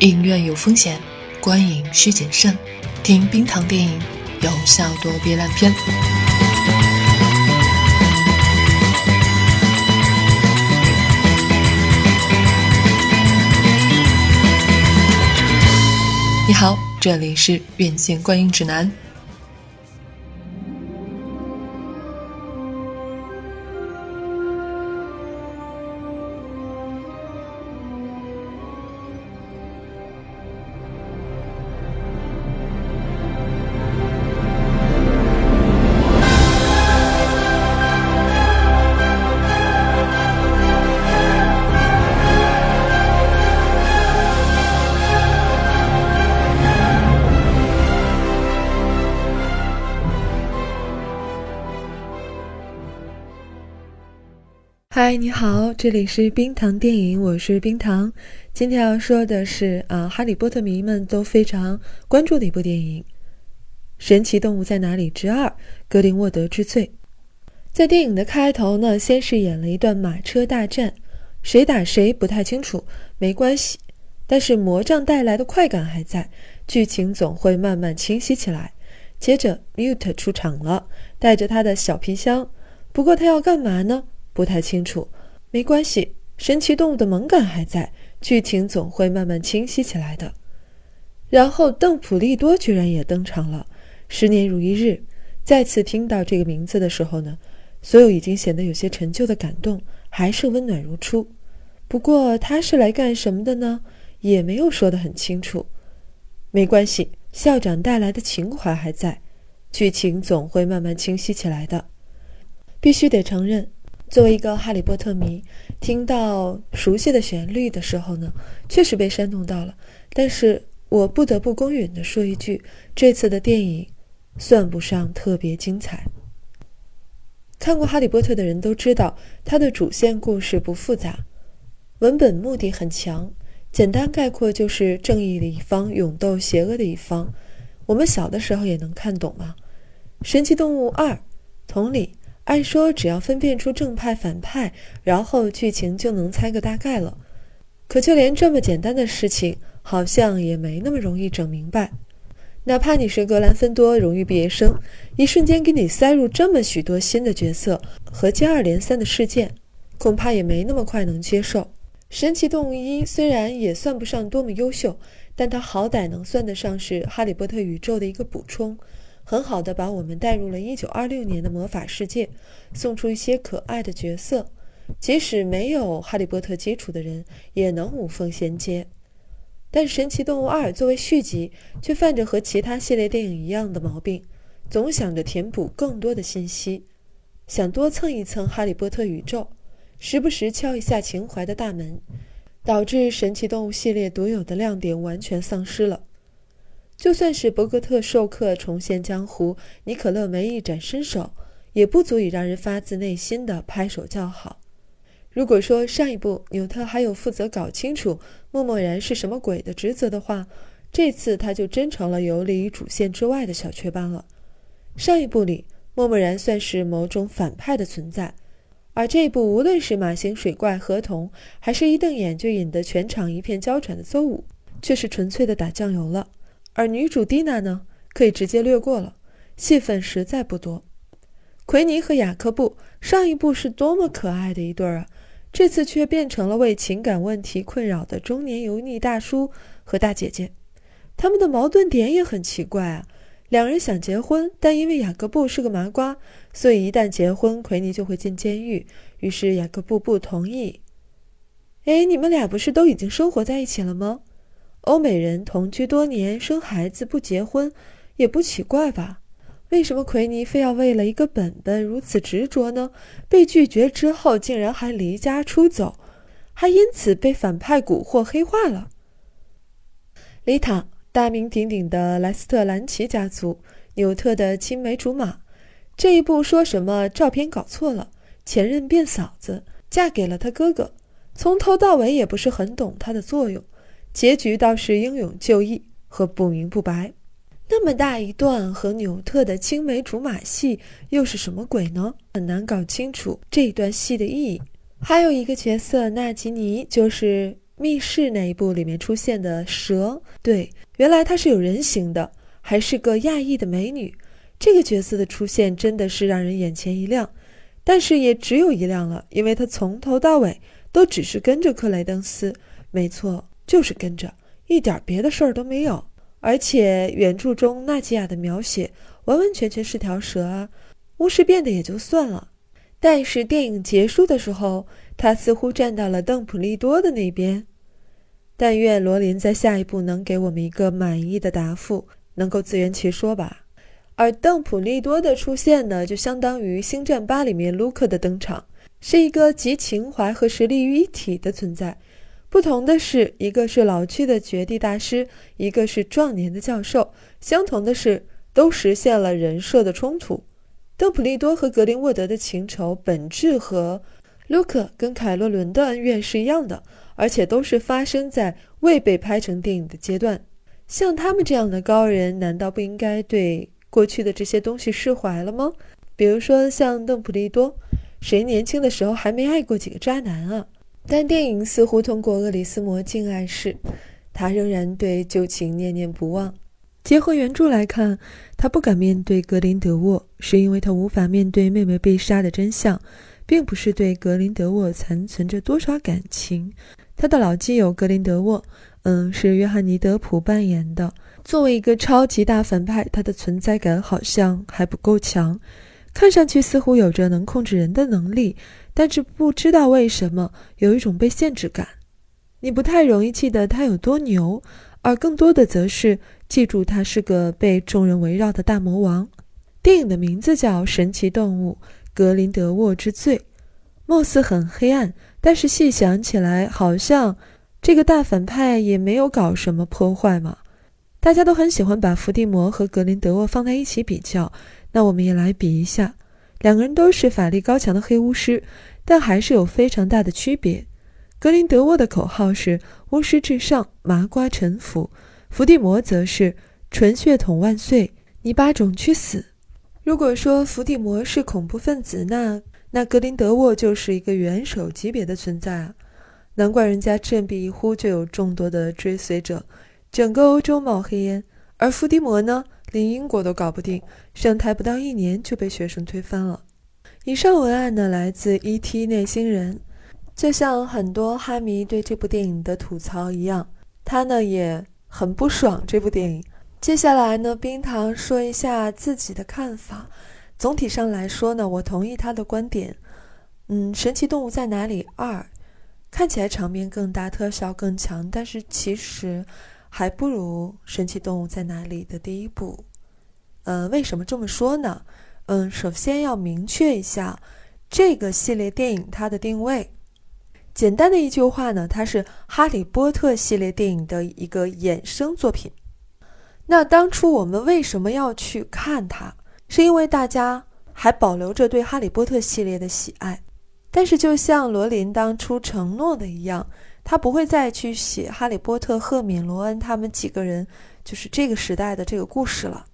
影院有风险，观影需谨慎。听冰糖电影，有效躲避烂片。你好，这里是院线观影指南。嗨，你好，这里是冰糖电影，我是冰糖。今天要说的是啊，哈利波特迷们都非常关注的一部电影《神奇动物在哪里之二：格林沃德之罪》。在电影的开头呢，先是演了一段马车大战，谁打谁不太清楚，没关系。但是魔杖带来的快感还在，剧情总会慢慢清晰起来。接着，Mute 出场了，带着他的小皮箱，不过他要干嘛呢？不太清楚，没关系。神奇动物的萌感还在，剧情总会慢慢清晰起来的。然后邓普利多居然也登场了。十年如一日，再次听到这个名字的时候呢，所有已经显得有些陈旧的感动还是温暖如初。不过他是来干什么的呢？也没有说得很清楚。没关系，校长带来的情怀还在，剧情总会慢慢清晰起来的。必须得承认。作为一个哈利波特迷，听到熟悉的旋律的时候呢，确实被煽动到了。但是我不得不公允地说一句，这次的电影算不上特别精彩。看过《哈利波特》的人都知道，它的主线故事不复杂，文本目的很强，简单概括就是正义的一方勇斗邪恶的一方。我们小的时候也能看懂嘛。神奇动物二，同理。按说只要分辨出正派反派，然后剧情就能猜个大概了。可就连这么简单的事情，好像也没那么容易整明白。哪怕你是格兰芬多荣誉毕业生，一瞬间给你塞入这么许多新的角色和接二连三的事件，恐怕也没那么快能接受。神奇动物一虽然也算不上多么优秀，但它好歹能算得上是哈利波特宇宙的一个补充。很好的把我们带入了1926年的魔法世界，送出一些可爱的角色，即使没有哈利波特基础的人也能无缝衔接。但《神奇动物2》作为续集，却犯着和其他系列电影一样的毛病，总想着填补更多的信息，想多蹭一蹭哈利波特宇宙，时不时敲一下情怀的大门，导致《神奇动物》系列独有的亮点完全丧失了。就算是伯格特授课重现江湖，尼可勒梅一展身手，也不足以让人发自内心的拍手叫好。如果说上一部纽特还有负责搞清楚默默然是什么鬼的职责的话，这次他就真成了游离于主线之外的小雀斑了。上一部里，默默然算是某种反派的存在，而这一部无论是马形水怪合同，还是一瞪眼就引得全场一片娇喘的邹武，却是纯粹的打酱油了。而女主蒂娜呢，可以直接略过了，戏份实在不多。奎尼和雅各布上一部是多么可爱的一对儿啊，这次却变成了为情感问题困扰的中年油腻大叔和大姐姐。他们的矛盾点也很奇怪啊，两人想结婚，但因为雅各布是个麻瓜，所以一旦结婚，奎尼就会进监狱。于是雅各布不同意。哎，你们俩不是都已经生活在一起了吗？欧美人同居多年，生孩子不结婚，也不奇怪吧？为什么奎尼非要为了一个本本如此执着呢？被拒绝之后，竟然还离家出走，还因此被反派蛊惑黑化了。丽塔，大名鼎鼎的莱斯特兰奇家族，纽特的青梅竹马，这一部说什么照片搞错了，前任变嫂子，嫁给了他哥哥，从头到尾也不是很懂他的作用。结局倒是英勇就义和不明不白，那么大一段和纽特的青梅竹马戏又是什么鬼呢？很难搞清楚这段戏的意义。还有一个角色纳吉尼，就是密室那一部里面出现的蛇，对，原来她是有人形的，还是个亚裔的美女。这个角色的出现真的是让人眼前一亮，但是也只有一亮了，因为她从头到尾都只是跟着克雷登斯，没错，就是跟着，一点别的事儿都没有。而且原著中纳吉亚的描写完完全全是条蛇啊，巫师变的也就算了，但是电影结束的时候，他似乎站到了邓普利多的那边。但愿罗琳在下一步能给我们一个满意的答复，能够自圆其说吧。而邓普利多的出现呢，就相当于《星战八》里面卢克的登场，是一个集情怀和实力于一体的存在。不同的是，一个是老去的绝地大师，一个是壮年的教授。相同的是，都实现了人设的冲突。邓普利多和格林沃德的情仇本质和卢克跟凯洛伦的恩怨是一样的，而且都是发生在未被拍成电影的阶段。像他们这样的高人，难道不应该对过去的这些东西释怀了吗？比如说像邓普利多，谁年轻的时候还没爱过几个渣男啊？但电影似乎通过厄里斯魔镜暗示，他仍然对旧情念念不忘。结合原著来看，他不敢面对格林德沃，是因为他无法面对妹妹被杀的真相，并不是对格林德沃残存着多少感情。他的老基友格林德沃，嗯，是约翰尼德普扮演的。作为一个超级大反派，他的存在感好像还不够强。看上去似乎有着能控制人的能力，但是不知道为什么有一种被限制感。你不太容易记得他有多牛，而更多的则是记住他是个被众人围绕的大魔王。电影的名字叫《神奇动物：格林德沃之罪》，貌似很黑暗，但是细想起来，好像这个大反派也没有搞什么破坏嘛。大家都很喜欢把伏地魔和格林德沃放在一起比较。那我们也来比一下，两个人都是法力高强的黑巫师，但还是有非常大的区别。格林德沃的口号是“巫师至上，麻瓜臣服”，伏地魔则是“纯血统万岁，泥巴种去死”。如果说伏地魔是恐怖分子，那那格林德沃就是一个元首级别的存在啊！难怪人家振臂一呼就有众多的追随者，整个欧洲冒黑烟，而伏地魔呢？连英国都搞不定，上台不到一年就被学生推翻了。以上文案呢来自 ET 内星人，就像很多哈迷对这部电影的吐槽一样，他呢也很不爽这部电影。接下来呢，冰糖说一下自己的看法。总体上来说呢，我同意他的观点。嗯，《神奇动物在哪里二》看起来场面更大，特效更强，但是其实。还不如《神奇动物在哪里》的第一部，呃，为什么这么说呢？嗯，首先要明确一下这个系列电影它的定位。简单的一句话呢，它是《哈利波特》系列电影的一个衍生作品。那当初我们为什么要去看它？是因为大家还保留着对《哈利波特》系列的喜爱。但是，就像罗琳当初承诺的一样。他不会再去写哈利波特、赫敏、罗恩他们几个人，就是这个时代的这个故事了。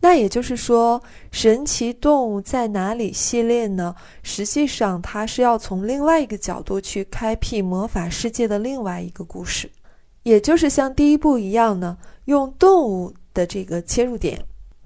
那也就是说，《神奇动物在哪里》系列呢？实际上，它是要从另外一个角度去开辟魔法世界的另外一个故事，也就是像第一部一样呢，用动物的这个切入点，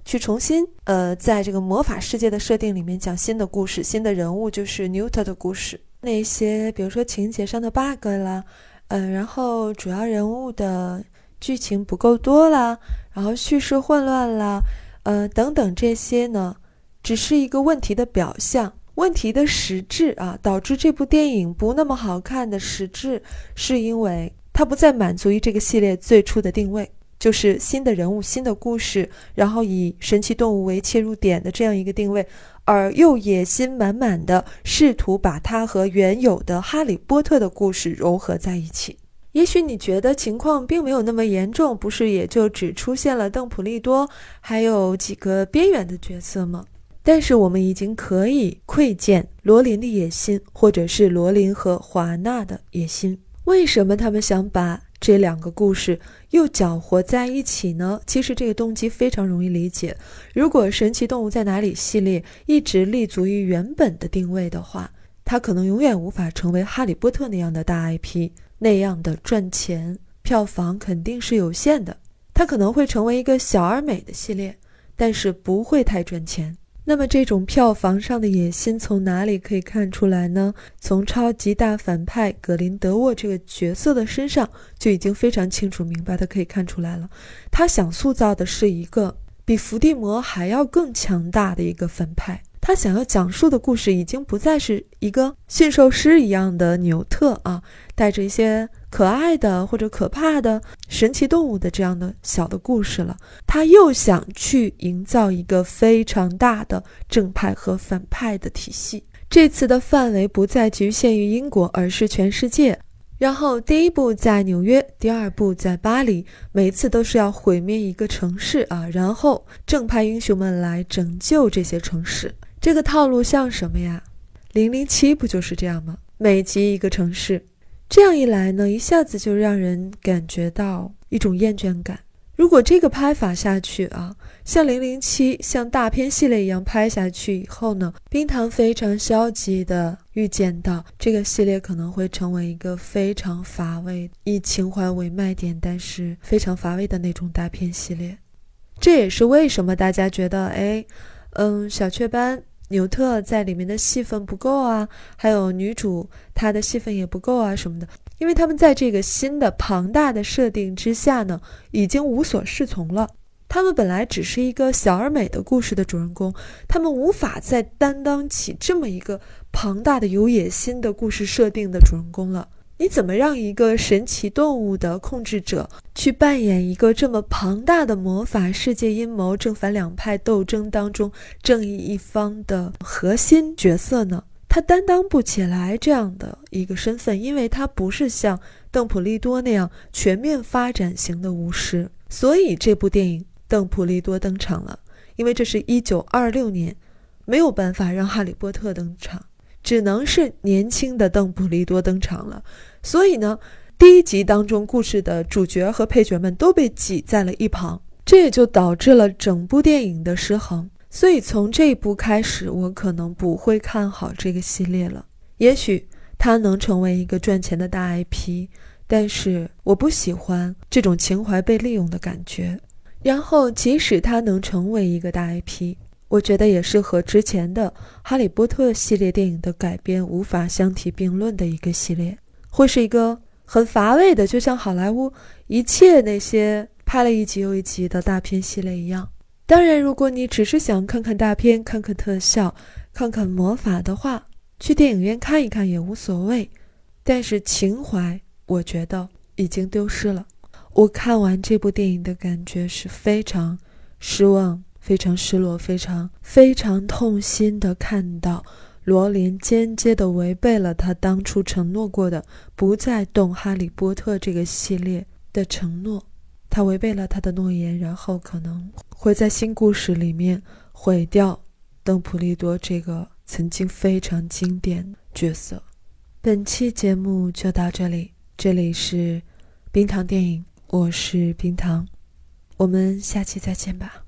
去重新呃，在这个魔法世界的设定里面讲新的故事、新的人物，就是 Newt 的故事。那些比如说情节上的 bug 啦。嗯，然后主要人物的剧情不够多啦，然后叙事混乱啦，呃，等等这些呢，只是一个问题的表象。问题的实质啊，导致这部电影不那么好看的实质，是因为它不再满足于这个系列最初的定位，就是新的人物、新的故事，然后以神奇动物为切入点的这样一个定位。而又野心满满的试图把它和原有的《哈利波特》的故事融合在一起。也许你觉得情况并没有那么严重，不是也就只出现了邓普利多，还有几个边缘的角色吗？但是我们已经可以窥见罗琳的野心，或者是罗琳和华纳的野心。为什么他们想把？这两个故事又搅和在一起呢？其实这个动机非常容易理解。如果《神奇动物在哪里》系列一直立足于原本的定位的话，它可能永远无法成为《哈利波特》那样的大 IP。那样的赚钱，票房肯定是有限的。它可能会成为一个小而美的系列，但是不会太赚钱。那么这种票房上的野心从哪里可以看出来呢？从超级大反派格林德沃这个角色的身上就已经非常清楚明白的可以看出来了。他想塑造的是一个比伏地魔还要更强大的一个反派。他想要讲述的故事已经不再是一个驯兽师一样的纽特啊，带着一些可爱的或者可怕的神奇动物的这样的小的故事了。他又想去营造一个非常大的正派和反派的体系。这次的范围不再局限于英国，而是全世界。然后第一部在纽约，第二部在巴黎，每次都是要毁灭一个城市啊，然后正派英雄们来拯救这些城市。这个套路像什么呀？零零七不就是这样吗？每集一个城市，这样一来呢，一下子就让人感觉到一种厌倦感。如果这个拍法下去啊，像零零七像大片系列一样拍下去以后呢，冰糖非常消极的预见到这个系列可能会成为一个非常乏味，以情怀为卖点，但是非常乏味的那种大片系列。这也是为什么大家觉得，哎，嗯，小雀斑。纽特在里面的戏份不够啊，还有女主她的戏份也不够啊什么的，因为他们在这个新的庞大的设定之下呢，已经无所适从了。他们本来只是一个小而美的故事的主人公，他们无法再担当起这么一个庞大的有野心的故事设定的主人公了。你怎么让一个神奇动物的控制者去扮演一个这么庞大的魔法世界阴谋正反两派斗争当中正义一方的核心角色呢？他担当不起来这样的一个身份，因为他不是像邓普利多那样全面发展型的巫师。所以这部电影邓普利多登场了，因为这是一九二六年，没有办法让哈利波特登场。只能是年轻的邓布利多登场了，所以呢，第一集当中故事的主角和配角们都被挤在了一旁，这也就导致了整部电影的失衡。所以从这一部开始，我可能不会看好这个系列了。也许它能成为一个赚钱的大 IP，但是我不喜欢这种情怀被利用的感觉。然后，即使它能成为一个大 IP。我觉得也是和之前的《哈利波特》系列电影的改编无法相提并论的一个系列，会是一个很乏味的，就像好莱坞一切那些拍了一集又一集的大片系列一样。当然，如果你只是想看看大片、看看特效、看看魔法的话，去电影院看一看也无所谓。但是情怀，我觉得已经丢失了。我看完这部电影的感觉是非常失望。非常失落，非常非常痛心的看到罗琳间接的违背了他当初承诺过的不再动《哈利波特》这个系列的承诺，他违背了他的诺言，然后可能会在新故事里面毁掉邓普利多这个曾经非常经典角色。本期节目就到这里，这里是冰糖电影，我是冰糖，我们下期再见吧。